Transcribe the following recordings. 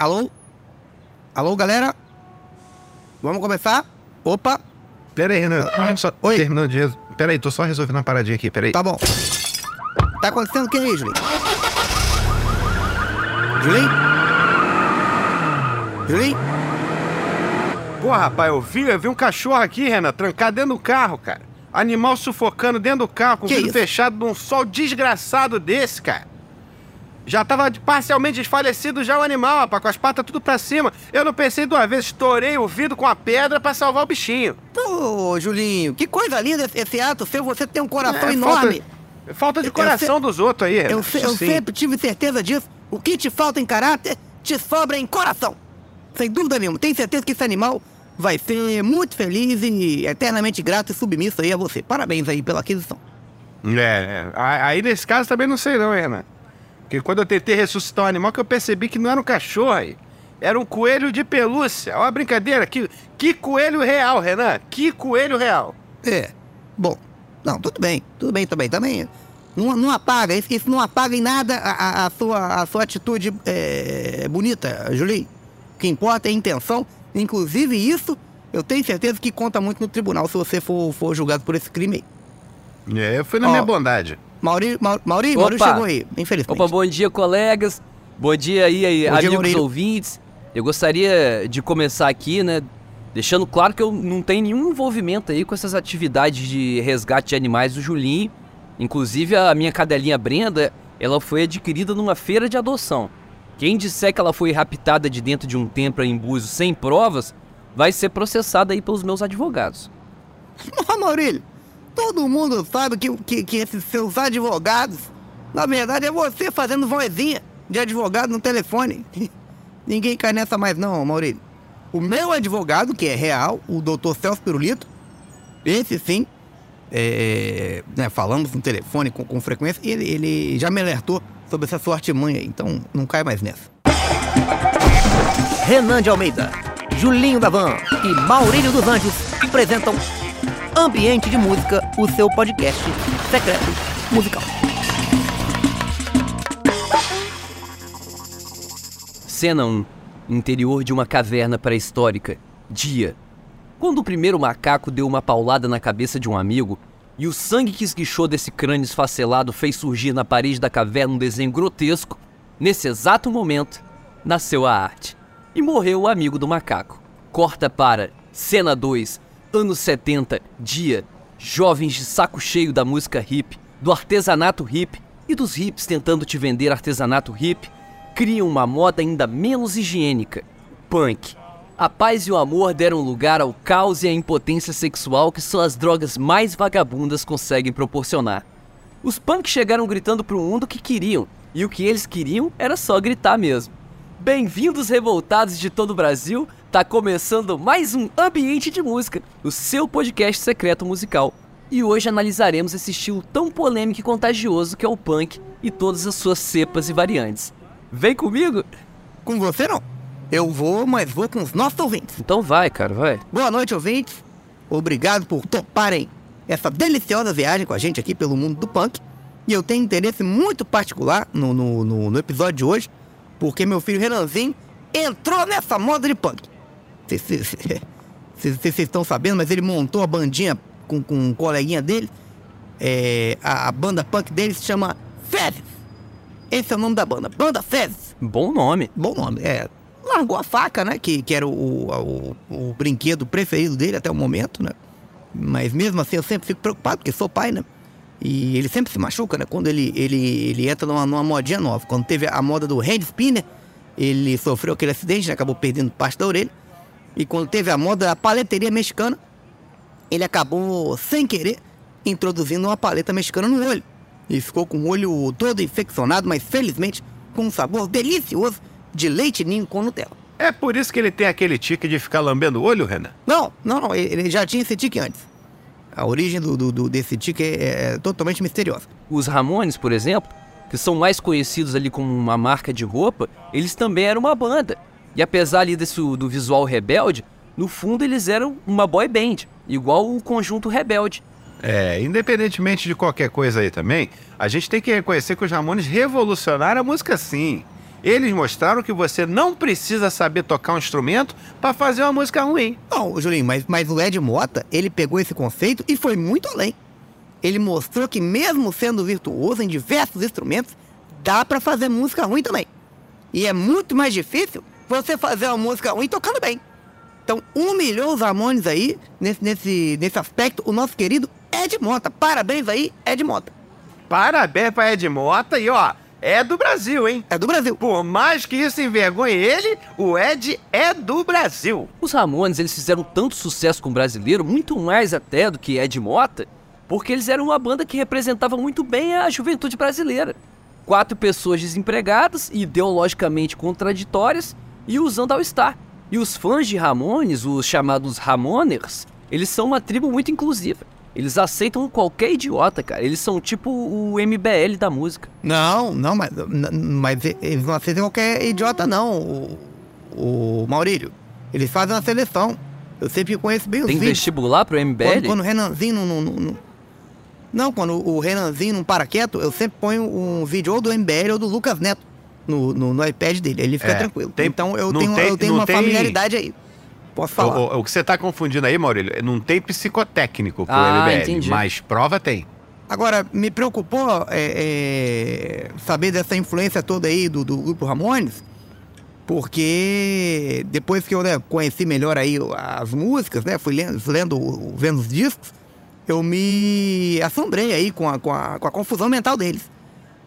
Alô? Alô, galera? Vamos começar? Opa, Pera aí, Renan. Só Oi. terminando de. res- Pera aí, tô só resolvendo uma paradinha aqui, pera aí. tá bom. Tá acontecendo o que aí, Julinho? Julinho? Julinho? Pô, rapaz, eu vi, eu vi um cachorro aqui, Renan, trancado dentro do carro, cara. Animal sufocando dentro do carro, com o vidro fechado num sol desgraçado desse, cara. Já tava parcialmente desfalecido já o animal, rapaz, com as patas tudo pra cima. Eu não pensei duas vezes, estourei o vidro com a pedra pra salvar o bichinho. Pô, Julinho, que coisa linda esse, esse ato seu. Você tem um coração É, enorme. Falta, falta de coração se- dos outros aí. Eu, se- eu sempre tive certeza disso. O que te falta em caráter, te sobra em coração. Sem dúvida nenhuma. Tenho certeza que esse animal vai ser muito feliz e eternamente grato e submisso aí a você. Parabéns aí pela aquisição. É, é. Aí nesse caso também não sei não, hein, Renan. Porque quando eu tentei ressuscitar um animal que eu percebi que não era um cachorro aí. Era um coelho de pelúcia. Olha a brincadeira. Que, que coelho real, Renan. Que coelho real. É. Bom, não, tudo bem. Tudo bem também. Também. Não, não apaga, isso, isso não apaga em nada a, a- a sua, a sua atitude é, bonita, Julinho. O que importa é a intenção. Inclusive, isso eu tenho certeza que conta muito no tribunal se você for, for julgado por esse crime aí. É, eu fui na Ó. minha bondade. Mauri, Mauri, Mauri, chegou aí, infelizmente. Opa, bom dia, colegas. Bom dia aí, aí Bom dia, amigos Murilo. ouvintes. Eu gostaria de começar aqui, né, deixando claro que eu não tenho nenhum envolvimento aí com essas atividades de resgate de animais do Julinho. Inclusive, a minha cadelinha Brenda, ela foi adquirida numa feira de adoção. Quem disser que ela foi raptada de dentro de um templo em Búzios sem provas, vai ser processada aí pelos meus advogados. Maurílio, todo mundo sabe que, que, que esses seus advogados, na verdade, é você fazendo vozinha de advogado no telefone. Ninguém cai nessa mais não, Maurílio. O meu advogado, que é real, o doutor Celso Pirulito, esse sim, é, né, falamos no telefone com, com frequência, ele, ele já me alertou sobre essa sua artimanha, então não cai mais nessa. Renan de Almeida, Julinho da Van e Maurílio dos Anjos apresentam Ambiente de Música, o seu podcast secreto musical. Cena 1. Interior de uma caverna pré-histórica. Dia. Quando o primeiro macaco deu uma paulada na cabeça de um amigo e o sangue que esguichou desse crânio esfacelado fez surgir na parede da caverna um desenho grotesco, nesse exato momento, nasceu a arte. E morreu o amigo do macaco. Corta para Cena 2. Anos 70. Dia. Jovens de saco cheio da música hip, do artesanato hip e dos hips tentando te vender artesanato hip criam uma moda ainda menos higiênica, punk. A paz e o amor deram lugar ao caos e à impotência sexual que só as drogas mais vagabundas conseguem proporcionar. Os punks chegaram gritando pro mundo o que queriam, e o que eles queriam era só gritar mesmo. Bem-vindos revoltados de todo o Brasil, tá começando mais um Ambiente de Música, o seu podcast secreto musical. E hoje analisaremos esse estilo tão polêmico e contagioso que é o punk e todas as suas cepas e variantes. Vem comigo? Com você não. Eu vou, mas vou com os nossos ouvintes. Então vai, cara, vai. Boa noite, ouvintes. Obrigado por toparem essa deliciosa viagem com a gente aqui pelo mundo do punk. E eu tenho interesse muito particular no, no, no- no episódio de hoje, porque meu filho Renanzinho entrou nessa moda de punk. Vocês estão sabendo, mas ele montou a bandinha com, com um coleguinha dele. É, a, a banda punk dele se chama Fezes. Esse é o nome da banda, Banda Fezes. Bom nome. Bom nome, é. Largou a faca, né? Que, que era o, o, o brinquedo preferido dele até o momento, né? Mas mesmo assim eu sempre fico preocupado, porque sou pai, né? E ele sempre se machuca, né? Quando ele, ele, ele entra numa, numa modinha nova. Quando teve a moda do hand spinner, ele sofreu aquele acidente, né? acabou perdendo parte da orelha. E quando teve a moda da paleteria mexicana, ele acabou, sem querer, introduzindo uma paleta mexicana no olho. E ficou com o olho todo infeccionado, mas felizmente com um sabor delicioso de leite ninho com Nutella. É por isso que ele tem aquele tique de ficar lambendo o olho, Renan? Não, não, não, ele já tinha esse tique antes. A origem do- do- desse tique é, é totalmente misteriosa. Os Ramones, por exemplo, que são mais conhecidos ali como uma marca de roupa, eles também eram uma banda. E apesar ali desse, do visual rebelde, no fundo eles eram uma boy band, igual o conjunto rebelde. É, independentemente de qualquer coisa aí também, a gente tem que reconhecer que os Ramones revolucionaram a música sim. Eles mostraram que você não precisa saber tocar um instrumento para fazer uma música ruim. Não, Julinho, mas, mas o Ed Mota, ele pegou esse conceito e foi muito além. Ele mostrou que mesmo sendo virtuoso em diversos instrumentos, dá pra fazer música ruim também. E é muito mais difícil você fazer uma música ruim tocando bem. Então, humilhou os Ramones aí, nesse, nesse, nesse aspecto, o nosso querido Ed Mota. Parabéns aí, Ed Mota. Parabéns pra Ed Mota e ó, é do Brasil, hein? É do Brasil. Por mais que isso envergonhe ele, o Ed é do Brasil. Os Ramones, eles fizeram tanto sucesso com o brasileiro, muito mais até do que Ed Mota, porque eles eram uma banda que representava muito bem a juventude brasileira. Quatro pessoas desempregadas, ideologicamente contraditórias e usando All-Star. E os fãs de Ramones, os chamados Ramoners, eles são uma tribo muito inclusiva. Eles aceitam qualquer idiota, cara. Eles são tipo o MBL da música. Não, não, mas, mas eles não aceitam qualquer idiota, não, o, o Maurílio. Eles fazem uma seleção. Eu sempre conheço bem os Tem vestibular pro MBL? Quando, quando o Renanzinho não, não- não- Não, quando o Renanzinho não para quieto, eu sempre ponho um vídeo ou do MBL ou do Lucas Neto no, no, no iPad dele. Ele fica É, tranquilo. tem- então eu tenho, tem- eu tenho uma tem- familiaridade aí. Posso falar. O, o- o que você tá confundindo aí, Maurílio, não tem psicotécnico pro Ah, MBL, entendi. mas prova tem. Agora, me preocupou é, é, saber dessa influência toda aí do, do grupo Ramones, porque depois que eu né, conheci melhor aí as músicas, né, fui lendo, lendo vendo os discos, eu me assombrei aí com a, com a, com a confusão mental deles.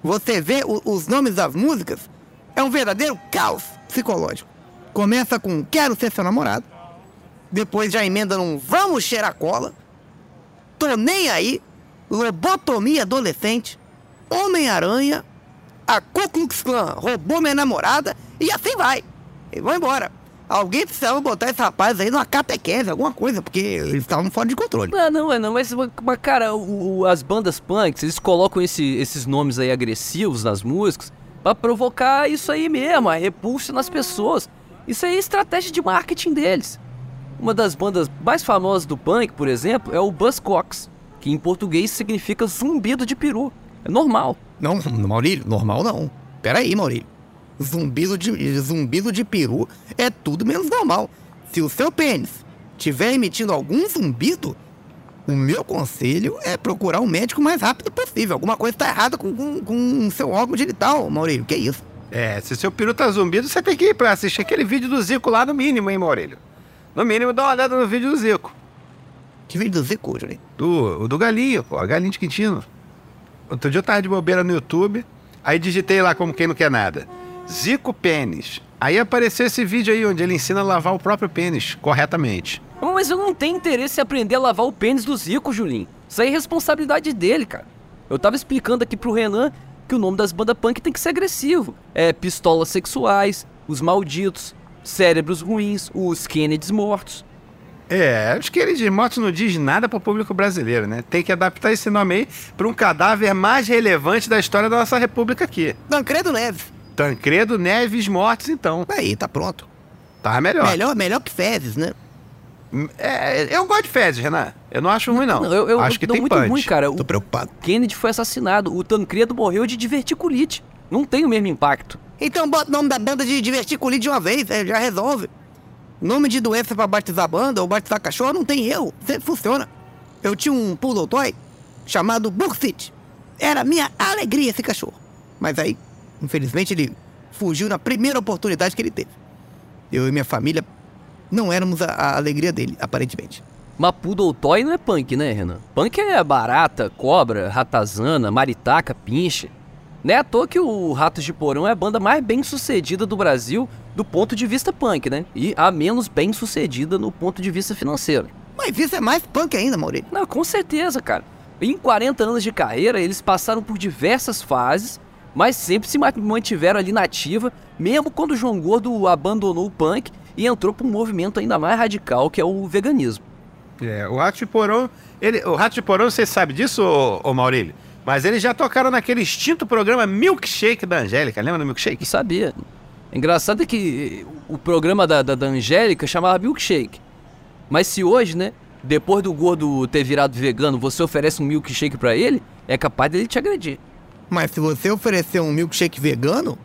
Você vê o- os nomes das músicas, é um verdadeiro caos psicológico. Começa com Quero Ser Seu Namorado, depois já emenda num Vamos Cheirar Cola, Tô Nem Aí, Lobotomia Adolescente, Homem-Aranha, a Ku Klux Klan roubou minha namorada e assim vai. E vão embora. Alguém precisava botar esse rapaz aí numa catequese, alguma coisa, porque eles estavam fora de controle. Não, não, é não, mas, mas cara, o- o- as bandas punks, eles colocam esse- esses nomes aí agressivos nas músicas pra provocar isso aí mesmo, a repulsa nas pessoas. Isso aí é estratégia de marketing deles. Uma das bandas mais famosas do punk, por exemplo, é o Buzzcocks, que em português significa zumbido de peru. É normal. Não, Maurílio, normal não. Pera aí, Maurílio. Zumbido de, zumbido de peru é tudo menos normal. Se o seu pênis estiver emitindo algum zumbido, o meu conselho é procurar um médico o mais rápido possível. Alguma coisa está errada com, com, com o seu órgão genital, Maurílio. Que isso? É, se seu peru tá zumbido, você tem que ir pra assistir aquele vídeo do Zico lá no mínimo, hein, Maurílio? No mínimo, dá uma olhada no vídeo do Zico. Que vídeo do Zico, Julinho? Do, o do Galinho, pô, a Galinho de Quintino. Outro dia eu tava de bobeira no YouTube, aí digitei lá como quem não quer nada. Zico pênis. Aí apareceu esse vídeo aí onde ele ensina a lavar o próprio pênis corretamente. Mas eu não tenho interesse em aprender a lavar o pênis do Zico, Julinho. Isso aí é responsabilidade dele, cara. Eu tava explicando aqui pro Renan que o nome das bandas punk tem que ser agressivo. É pistolas sexuais, os malditos, cérebros ruins, os Kennedys mortos. É, os de motos não diz nada pro público brasileiro, né? Tem que adaptar esse nome aí pra um cadáver mais relevante da história da nossa república aqui. Tancredo Neves. Tancredo Neves Mortos, então. Aí, tá pronto. Tá melhor. Melhor, melhor que fezes, né? É, eu gosto de fezes, Renan. Eu não acho ruim, não. eu, eu acho que tem muito punch. ruim, cara. O Tô preocupado. Kennedy foi assassinado, o Tancredo morreu de diverticulite. Não tem o mesmo impacto. Então bota o nome da banda de diverticulite de uma vez, é, já resolve. Nome de doença pra batizar banda ou batizar cachorro não tem erro, sempre funciona. Eu tinha um poodle toy chamado Buxit. Era minha alegria esse cachorro. Mas aí, infelizmente, ele fugiu na primeira oportunidade que ele teve. Eu e minha família não éramos a, a alegria dele, aparentemente. Mas Poodle Toy não é punk, né, Renan? Punk é barata, cobra, ratazana, maritaca, pinche. Não é à toa que o Ratos de Porão é a banda mais bem sucedida do Brasil do ponto de vista punk, né? E a menos bem sucedida no ponto de vista financeiro. Mas isso é mais punk ainda, Maurício. Não, com certeza, cara. Em 40 anos de carreira, eles passaram por diversas fases, mas sempre se ma- mantiveram ali na ativa, mesmo quando o João Gordo abandonou o punk e entrou para um movimento ainda mais radical, que é o veganismo. É, o Rato de Porão, ele, o Rato de Porão, você sabe disso, ô, ô Maurílio? Mas eles já tocaram naquele extinto programa Milkshake da Angélica, lembra do Milkshake? Que sabia. Engraçado é que o programa da, da, da Angélica chamava Milkshake. Mas se hoje, né, depois do gordo ter virado vegano, você oferece um milkshake pra ele, é capaz dele te agredir. Mas se você oferecer um milkshake vegano,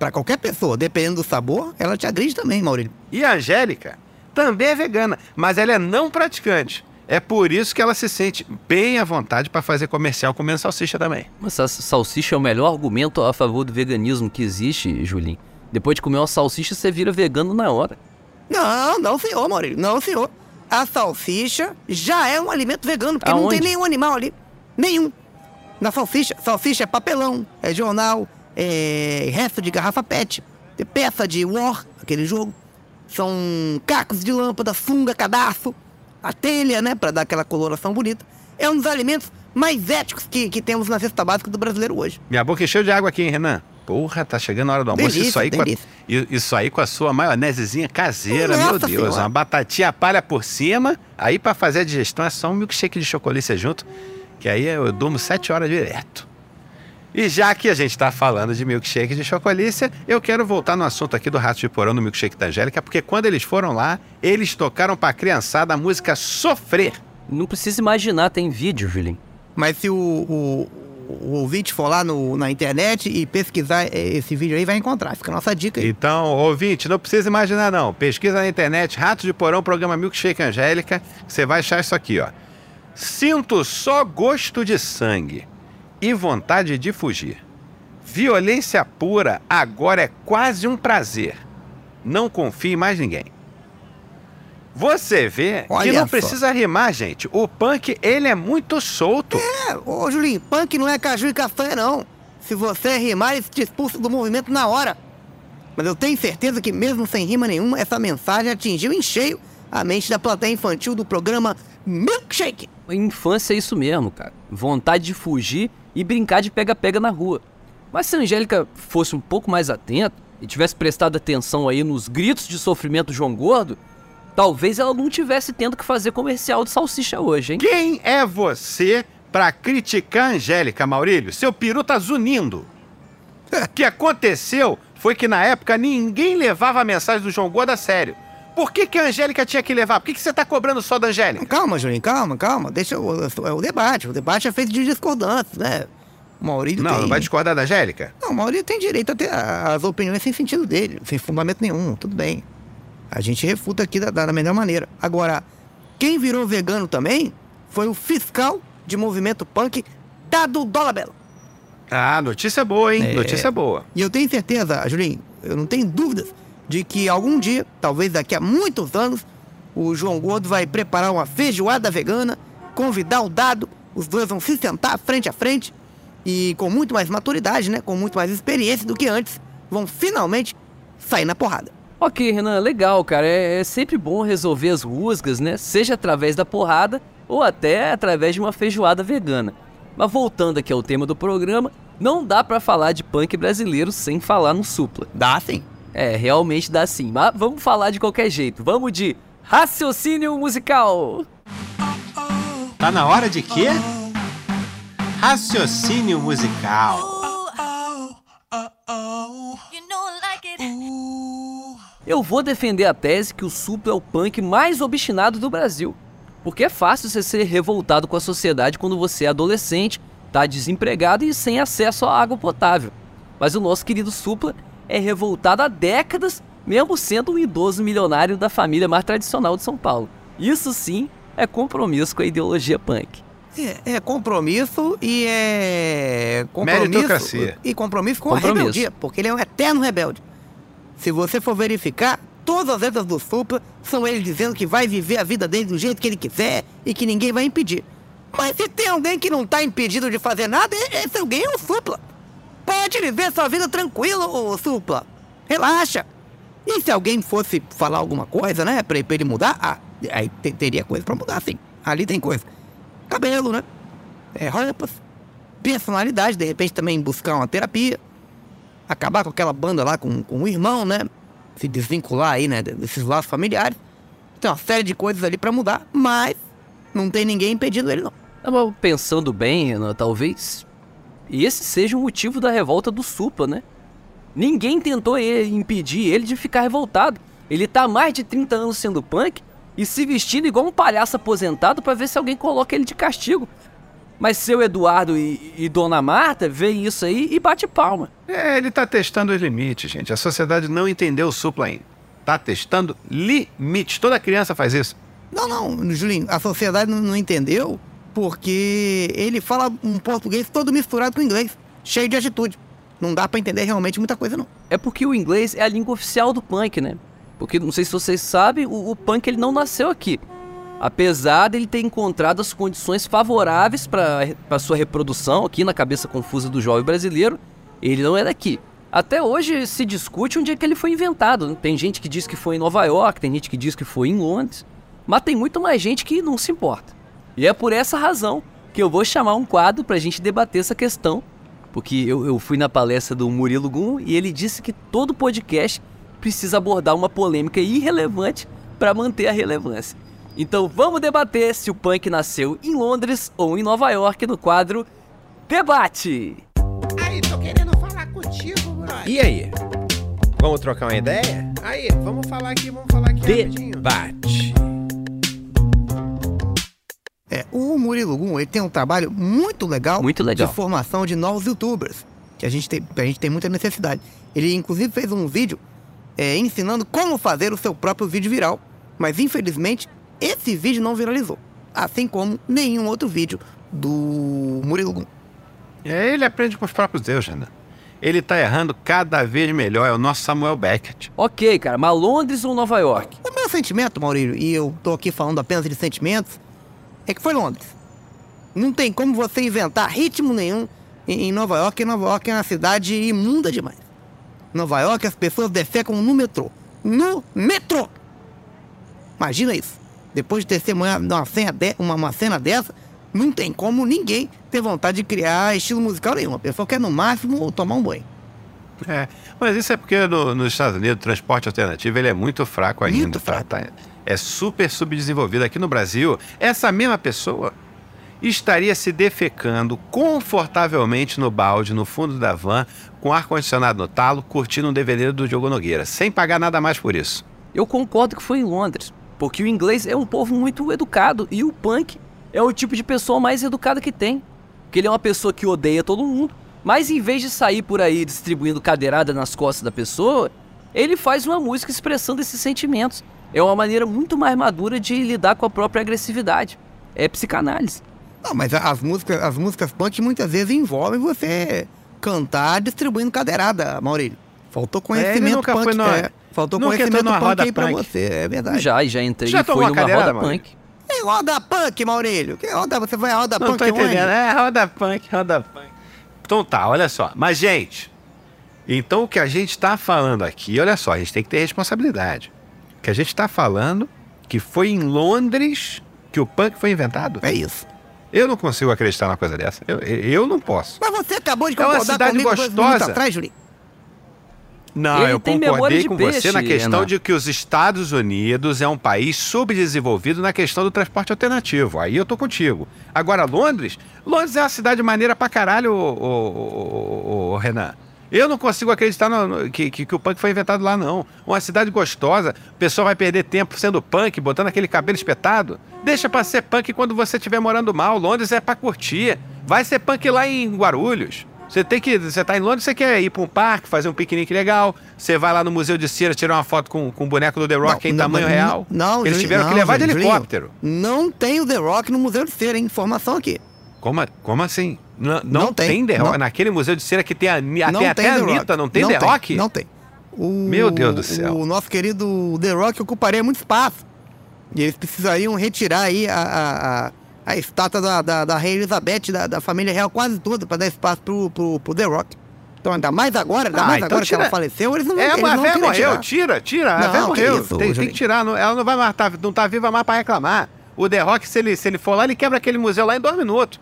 Pra qualquer pessoa, dependendo do sabor, ela te agride também, Maurílio. E a Angélica também é vegana, mas ela é não praticante. É por isso que ela se sente bem à vontade para fazer comercial comendo salsicha também. Mas a salsicha é o melhor argumento a favor do veganismo que existe, Julinho. Depois de comer uma salsicha, você vira vegano na hora. Não, não, senhor, Maurílio. Não, senhor. A salsicha já é um alimento vegano, porque não Aonde? tem nenhum animal ali. Nenhum. Na salsicha, salsicha é papelão, é jornal, é resto de garrafa PET, é peça de War, aquele jogo. São cacos de lâmpada, funga, cadarço, a telha, né, pra dar aquela coloração bonita. É um dos alimentos mais éticos que, que temos na cesta básica do brasileiro hoje. Minha boca encheu de água aqui, hein, Renan? Porra, tá chegando a hora do almoço. Delícia, isso, aí com a, delícia. isso aí com a sua maionesezinha caseira, Nossa meu Deus. Senhora. Uma batatinha palha por cima. Aí pra fazer a digestão é só um milkshake de chocolate junto. Que aí eu durmo sete horas direto. E já que a gente tá falando de milkshake de chocolícia, eu quero voltar no assunto aqui do Rato de Porão no milkshake da Angélica, porque quando eles foram lá, eles tocaram pra criançada a música Sofrer. Não precisa imaginar, tem vídeo, Julinho. Mas se o, o, o ouvinte for lá no, na internet e pesquisar esse vídeo aí, vai encontrar. Fica a nossa dica aí. Então, ouvinte, não precisa imaginar não. Pesquisa na internet, Rato de Porão, programa Milkshake Angélica, que você vai achar isso aqui, ó. Sinto só gosto de sangue e vontade de fugir. Violência pura agora é quase um prazer. Não confie em mais ninguém. Você vê que Olha não só. precisa rimar, gente. O punk, ele é muito solto. É, ô Julinho, punk não é caju e castanha, não. Se você rimar, eles te expulsam do movimento na hora. Mas eu tenho certeza que, mesmo sem rima nenhuma, essa mensagem atingiu em cheio a mente da plateia infantil do programa Milkshake. Infância é isso mesmo, cara. Vontade de fugir e brincar de pega-pega na rua. Mas se a Angélica fosse um pouco mais atenta e tivesse prestado atenção aí nos gritos de sofrimento do João Gordo, talvez ela não tivesse tendo que fazer comercial de salsicha hoje, hein? Quem é você pra criticar a Angélica, Maurílio? Seu peru tá zunindo. O que aconteceu foi que na época ninguém levava a mensagem do João Gordo a sério. Por que, que a Angélica tinha que levar? Por que, que você tá cobrando só da Angélica? Calma, Julinho, calma, calma. Deixa o, o, o debate. O debate é feito de discordâncias, né? O Maurílio Não, tem... não vai discordar da Angélica? Não, o Maurílio tem direito a ter as opiniões sem sentido dele, sem fundamento nenhum, tudo bem. A gente refuta aqui da, da melhor maneira. Agora, quem virou vegano também foi o fiscal de movimento punk Dado Dolabella. Ah, notícia boa, hein? É. Notícia boa. E eu tenho certeza, Julinho, eu não tenho dúvidas de que algum dia, talvez daqui a muitos anos, o João Gordo vai preparar uma feijoada vegana, convidar o Dado, os dois vão se sentar frente a frente e com muito mais maturidade, né, com muito mais experiência do que antes, vão finalmente sair na porrada. Ok, Renan, legal, cara. É, é sempre bom resolver as rusgas, né? Seja através da porrada ou até através de uma feijoada vegana. Mas voltando aqui ao tema do programa, não dá pra falar de punk brasileiro sem falar no Supla. Dá sim. É, realmente dá sim. Mas vamos falar de qualquer jeito. Vamos de raciocínio musical. Tá na hora de quê? Raciocínio musical. Eu vou defender a tese que o Supla é o punk mais obstinado do Brasil. Porque é fácil você ser revoltado com a sociedade quando você é adolescente, tá desempregado e sem acesso à água potável. Mas o nosso querido Supla é revoltado há décadas, mesmo sendo um idoso milionário da família mais tradicional de São Paulo. Isso sim é compromisso com a ideologia punk. É, é compromisso e é. Compromisso, Meritocracia. E compromisso com Compromisso. a rebeldia, porque ele é um eterno rebelde. Se você for verificar, todas as letras do Supla são ele dizendo que vai viver a vida dele do jeito que ele quiser e que ninguém vai impedir. Mas se tem alguém que não tá impedido de fazer nada, esse alguém é o Supla. Pode viver sua vida tranquilo, Supla. Relaxa. E se alguém fosse falar alguma coisa, né, pra, ele mudar, ah, aí te- teria coisa pra mudar, sim. Ali tem coisa. Cabelo, né? É, roupas. Personalidade, de repente também buscar uma terapia. Acabar com aquela banda lá com, com o irmão, né? Se desvincular aí, né, desses laços familiares. Tem uma série de coisas ali pra mudar, mas não tem ninguém impedindo ele, não. Pensando bem, talvez esse seja o motivo da revolta do Supla, né? Ninguém tentou e- impedir ele de ficar revoltado. Ele tá há mais de 30 anos sendo punk e se vestindo igual um palhaço aposentado pra ver se alguém coloca ele de castigo. Mas seu Eduardo e, e Dona Marta veem isso aí e bate palma. É, ele tá testando os limites, gente. A sociedade não entendeu o supla ainda. Tá testando limites. Toda criança faz isso. Não, não, Julinho, a sociedade não, não entendeu porque ele fala um português todo misturado com inglês, cheio de atitude. Não dá pra entender realmente muita coisa, não. É porque o inglês é a língua oficial do punk, né? Porque, não sei se vocês sabem, o, o punk ele não nasceu aqui. Apesar dele ter encontrado as condições favoráveis para sua reprodução aqui na cabeça confusa do jovem brasileiro, ele não é daqui. Até hoje se discute onde é que ele foi inventado. Tem gente que diz que foi em Nova York, tem gente que diz que foi em Londres, mas tem muito mais gente que não se importa. E é por essa razão que eu vou chamar um quadro para a gente debater essa questão. Porque eu, eu fui na palestra do Murilo Gum e ele disse que todo podcast precisa abordar uma polêmica irrelevante para manter a relevância. Então vamos debater se o punk nasceu em Londres ou em Nova York no quadro Debate! Aí, tô querendo falar contigo, brother. E aí? Vamos trocar uma ideia? Aí, vamos falar aqui, vamos falar aqui rapidinho. Debate. É, Murilo Gum, ele tem um trabalho muito legal, Muito legal. de formação de novos youtubers, que a gente tem, a gente tem muita necessidade. Ele inclusive fez um vídeo é, ensinando como fazer o seu próprio vídeo viral, mas infelizmente esse vídeo não viralizou, assim como nenhum outro vídeo do Murilo Gum. É, ele aprende com os próprios deuses, né? Ele tá errando cada vez melhor. É o nosso Samuel Beckett. Ok, cara, mas Londres ou Nova York? O meu sentimento, Maurílio, e eu tô aqui falando apenas de sentimentos, é que foi Londres. Não tem como você inventar ritmo nenhum em Nova York, Nova York é uma cidade imunda demais. Nova York as pessoas defecam no metrô. No metrô! Imagina isso. Depois de testemunhar uma cena, de- uma, uma cena dessa, não tem como ninguém ter vontade de criar estilo musical nenhum. A pessoa quer no máximo tomar um banho. É, mas isso é porque no- nos Estados Unidos o transporte alternativo ele é muito fraco ainda. Muito tá? fraco. Tá- é super subdesenvolvido. Aqui no Brasil, essa mesma pessoa estaria se defecando confortavelmente no balde, no fundo da van, com ar-condicionado no talo, curtindo um DVD do Diogo Nogueira, sem pagar nada mais por isso. Eu concordo que foi em Londres, porque o inglês é um povo muito educado e o punk é o tipo de pessoa mais educada que tem. Porque ele é uma pessoa que odeia todo mundo, mas em vez de sair por aí distribuindo cadeirada nas costas da pessoa, ele faz uma música expressando esses sentimentos. É uma maneira muito mais madura de lidar com a própria agressividade. É psicanálise. Não, mas as músicas, as músicas punk muitas vezes envolvem você cantar distribuindo cadeirada, Maurílio. Faltou conhecimento nunca punk. foi no- é, faltou nunca conhecimento punk roda aí pra punk. você, é verdade. Já, e já entrei Já e foi numa roda mano? punk. Que roda punk, Maurílio? Que roda, você vai a roda Não punk tô onde? entendendo. É, roda punk, roda punk. Então tá, olha só. Mas, gente, então o que a gente tá falando aqui, olha só, a gente tem que ter responsabilidade. O que a gente tá falando que foi em Londres que o punk foi inventado. É isso. Eu não consigo acreditar numa coisa dessa. Eu, eu não posso. Mas você acabou de É uma concordar cidade comigo gostosa. atrás, Julinho. Não, Ele eu concordei de com peixe, você na questão Renan. de que os Estados Unidos é um país subdesenvolvido na questão do transporte alternativo. Aí eu tô contigo. Agora, Londres, Londres é uma cidade maneira pra caralho, ô, ô, ô, ô, Renan. Eu não consigo acreditar no- no- que, que, que o punk foi inventado lá, não. Uma cidade gostosa, a pessoa vai perder tempo sendo punk, botando aquele cabelo espetado. Deixa pra ser punk quando você estiver morando mal. Londres é pra curtir. Vai ser punk lá em Guarulhos. Você tem que. Você tá em Londres, você quer ir pra um parque, fazer um piquenique legal. Você vai lá no Museu de Cera tirar uma foto com, com o boneco do The Rock em tamanho não, real. Não, Eles tiveram que não, levar de helicóptero. Não tem o The Rock no Museu de Cera, hein? Informação aqui. Como, como assim? Não, não, Não tem, tem, The Rock. não. Naquele Museu de Cera que tem, a, não tem até a Anitta, não tem The Rock? Não tem. O, Meu Deus do céu. O nosso querido The Rock ocuparia muito espaço. E eles precisariam retirar aí a, a, a, a estátua da, da, da Rainha Elizabeth, da, da família real, quase toda, para dar espaço pro, pro, pro The Rock. Então, ainda mais agora, ainda Ah, mais então agora que tira- ela faleceu, eles não vão É, eles mas a não véia morreu, tira, tira. a Não, véia que morreu. isso, tem, tem que tirar, não- ela não vai mais, tá, não tá viva mais pra reclamar. O The Rock, se ele, se ele for lá, ele quebra aquele museu lá em dois minutos.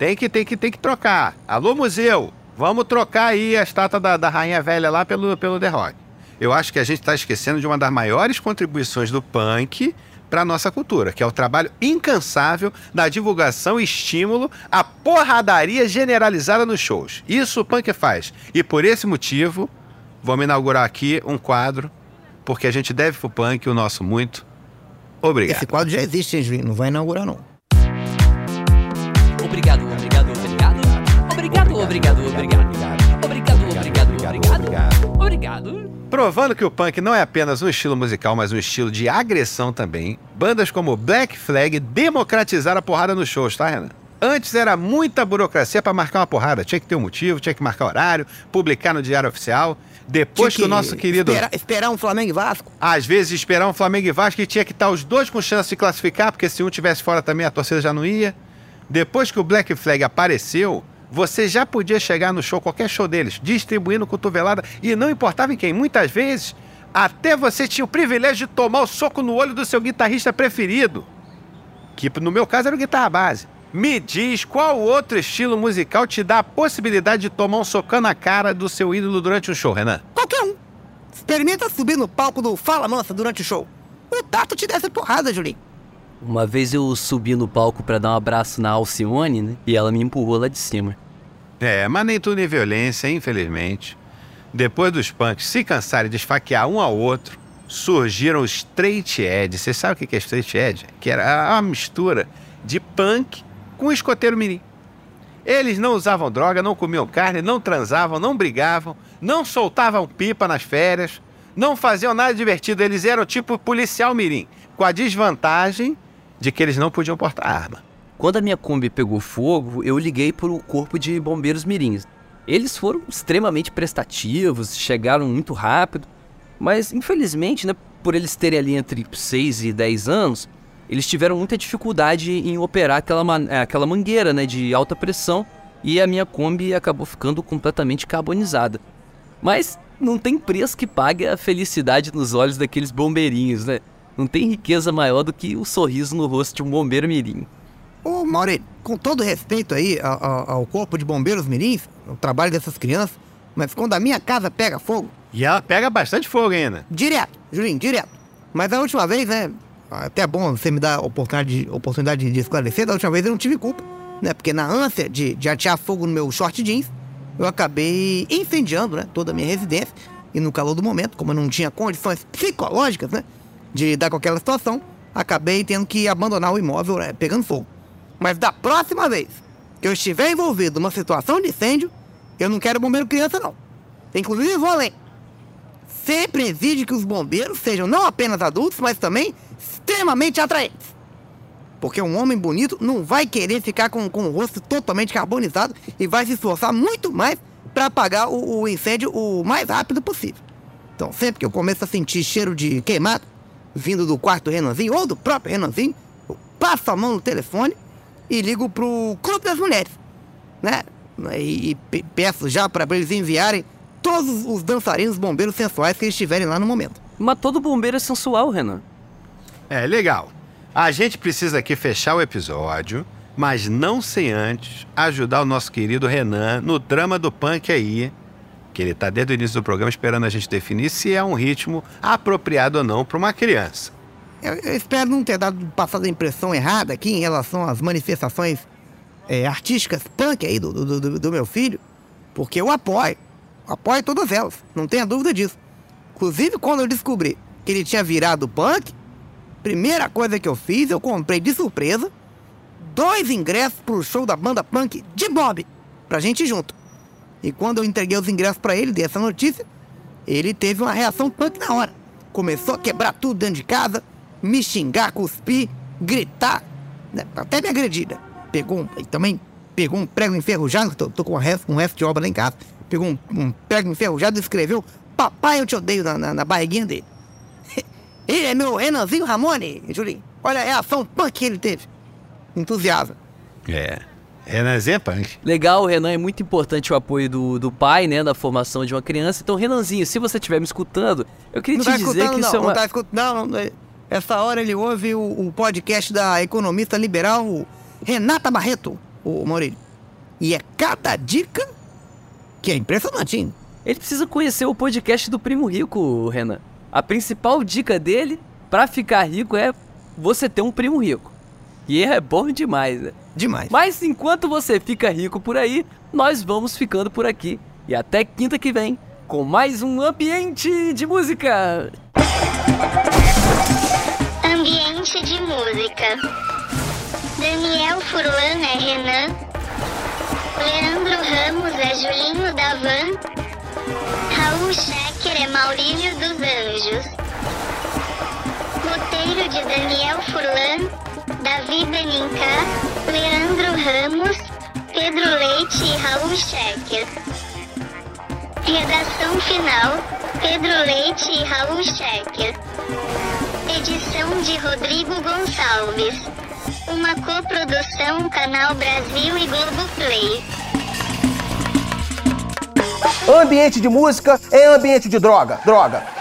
Tem que, tem que, tem que trocar. Alô, museu, vamos trocar aí a estátua da, da Rainha Velha lá pelo, pelo The Rock. Eu acho que a gente está esquecendo de uma das maiores contribuições do punk para nossa cultura, que é o trabalho incansável da divulgação e estímulo à porradaria generalizada nos shows. Isso o punk faz. E por esse motivo, vamos inaugurar aqui um quadro, porque a gente deve pro punk o nosso muito obrigado. Esse quadro já existe? Não vai inaugurar, não. Obrigado, obrigado, obrigado. Obrigado, obrigado, obrigado. Obrigado, obrigado, obrigado. Obrigado. Provando que o punk não é apenas um estilo musical, mas um estilo de agressão também, bandas como Black Flag democratizaram a porrada nos shows, tá, Renan? Antes era muita burocracia pra marcar uma porrada. Tinha que ter um motivo, tinha que marcar horário, publicar no Diário Oficial. Depois que, Tinha o nosso querido. Esperar, esperar um Flamengo e Vasco. Às vezes esperar um Flamengo e Vasco e tinha que estar os dois com chance de classificar, porque se um tivesse fora também a torcida já não ia. Depois que o Black Flag apareceu, você já podia chegar no show, qualquer show deles, distribuindo cotovelada e não importava em quem. Muitas vezes, até você tinha o privilégio de tomar o soco no olho do seu guitarrista preferido, que no meu caso era o guitarra base. Me diz qual outro estilo musical te dá a possibilidade de tomar um socão na cara do seu ídolo durante um show, Renan? Qualquer um. Experimenta subir no palco do Fala Mansa durante o show. O Tato te desce porrada, Julinho. Uma vez eu subi no palco pra dar um abraço na Alcione, né? E ela me empurrou lá de cima. É, mas nem tudo é violência, infelizmente. Depois dos punks se cansarem de esfaquear um ao outro, surgiram os straight edge. Você sabe o que é straight edge? Que era uma mistura de punk com escoteiro mirim. Eles não usavam droga, não comiam carne, não transavam, não brigavam, não soltavam pipa nas férias, não faziam nada divertido. Eles eram tipo policial mirim, com a desvantagem de que eles não podiam portar arma. Quando a minha Kombi pegou fogo, eu liguei pro corpo de bombeiros mirins. Eles foram extremamente prestativos, chegaram muito rápido, mas infelizmente, né, por eles terem ali entre 6 e 10 anos, eles tiveram muita dificuldade em operar aquela, aquela mangueira né, de alta pressão e a minha Kombi acabou ficando completamente carbonizada. Mas não tem preço que pague a felicidade nos olhos daqueles bombeirinhos, né? Não tem riqueza maior do que o sorriso no rosto de um bombeiro mirim. Ô, Maureen, com todo respeito aí ao, ao- ao corpo de bombeiros mirins, o trabalho dessas crianças, mas quando a minha casa pega fogo, E ela pega bastante fogo ainda. direto, Julinho, direto. Mas a última vez, né, até é bom você me dar a oportunidade, oportunidade de esclarecer, da última vez eu não tive culpa, né, porque na ânsia de, de atear fogo no meu short jeans, eu acabei incendiando, né, toda a minha residência, e no calor do momento, como eu não tinha condições psicológicas, né, de lidar com aquela situação, acabei tendo que abandonar o imóvel, né, pegando fogo. Mas da próxima vez que eu estiver envolvido numa situação de incêndio, eu não quero bombeiro criança, não. Inclusive, vou além. Sempre exige que os bombeiros sejam não apenas adultos, mas também extremamente atraentes. Porque um homem bonito não vai querer ficar com, com o rosto totalmente carbonizado e vai se esforçar muito mais para apagar o, o incêndio o mais rápido possível. Então, sempre que eu começo a sentir cheiro de queimado, vindo do quarto Renanzinho ou do próprio Renanzinho, eu passo a mão no telefone e ligo pro Clube das Mulheres, né? E, e pe- peço já para eles enviarem todos os dançarinos bombeiros sensuais que eles tiverem lá no momento. Mas todo bombeiro é sensual, Renan. É, legal. A gente precisa aqui fechar o episódio, mas não sem antes ajudar o nosso querido Renan no drama do punk aí, que ele tá desde o início do programa esperando a gente definir se é um ritmo apropriado ou não para uma criança. Eu, eu espero não ter dado passado a impressão errada aqui em relação às manifestações é, artísticas punk aí do, do, do- do meu filho, porque eu apoio, apoio todas elas, não tenha dúvida disso. Inclusive, quando eu descobri que ele tinha virado punk, primeira coisa que eu fiz, eu comprei de surpresa dois ingressos pro show da banda punk de Bob, pra gente ir junto. E quando eu entreguei os ingressos pra ele, dei essa notícia, ele teve uma reação punk na hora. Começou a quebrar tudo dentro de casa, me xingar, cuspir, gritar, né, até me agredir. né. Pegou um, também pegou um prego enferrujado, tô, tô com um resto, um resto de obra lá em casa. Pegou um, um prego enferrujado e escreveu Papai, eu te odeio na, na, na barriguinha dele. Ele é meu Renanzinho Ramone, Julinho. Olha a reação punk que ele teve. Entusiasmo. É. Renanzinho é punk. Legal, Renan, é muito importante o apoio do, do pai, né, na formação de uma criança. Então, Renanzinho, se você estiver me escutando, eu queria Não te tá dizer que isso não. é uma... Não tá escutando, não, não. é- Essa hora ele ouve o, o podcast da economista liberal Renata Barreto, o Maurílio. E é cada dica que é impressionante, hein? Ele precisa conhecer o podcast do Primo Rico, Renan. A principal dica dele pra ficar rico é você ter um primo rico. E é bom demais, né? Demais. Mas enquanto você fica rico por aí, nós vamos ficando por aqui. E até quinta que vem, com mais um ambiente de música. Ambiente de música. Daniel Furlan é Renan. Leandro Ramos é Julinho da Van. Raul Schecker é Maurílio dos Anjos. Roteiro de Daniel Furlan, Davi Benincá, Leandro Ramos, Pedro Leite e Raul Schecker. Redação final, Pedro Leite e Raul Schecker. Edição de Rodrigo Gonçalves. Uma coprodução Canal Brasil e Globoplay. Ambiente de música é ambiente de droga, droga.